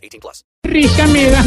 18 plus. Risa me da.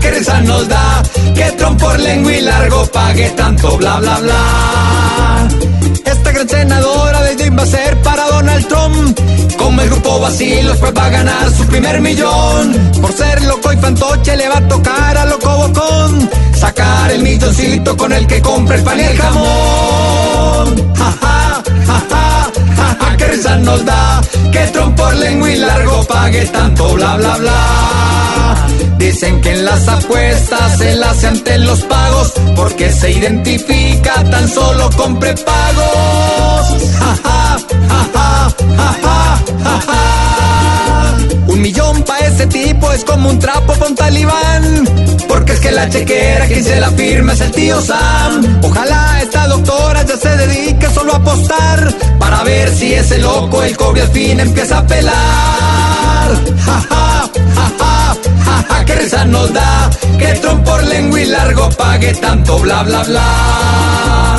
que risa nos da, que por lengua y largo pague tanto bla bla bla. Esta gran senadora de Jane va a ser para Donald Trump. Como el grupo Basilos, pues va a ganar su primer millón. Por ser loco y fantoche, le va a tocar a loco bocón. Sacar el milloncito con el que compra el pan y el jamón. Que Trump por lengua y largo pague tanto bla bla bla. Dicen que en las apuestas se las ante los pagos porque se identifica tan solo con prepagos. Ja. Un millón pa' ese tipo es como un trapo pa' un talibán. Porque es que la chequera quien se la firma es el tío Sam. Ojalá esta si ese loco el cobre al fin empieza a pelar. Ja, ja, ja, ja, ja, que risa nos da que Trump por lengua y largo pague tanto bla bla bla.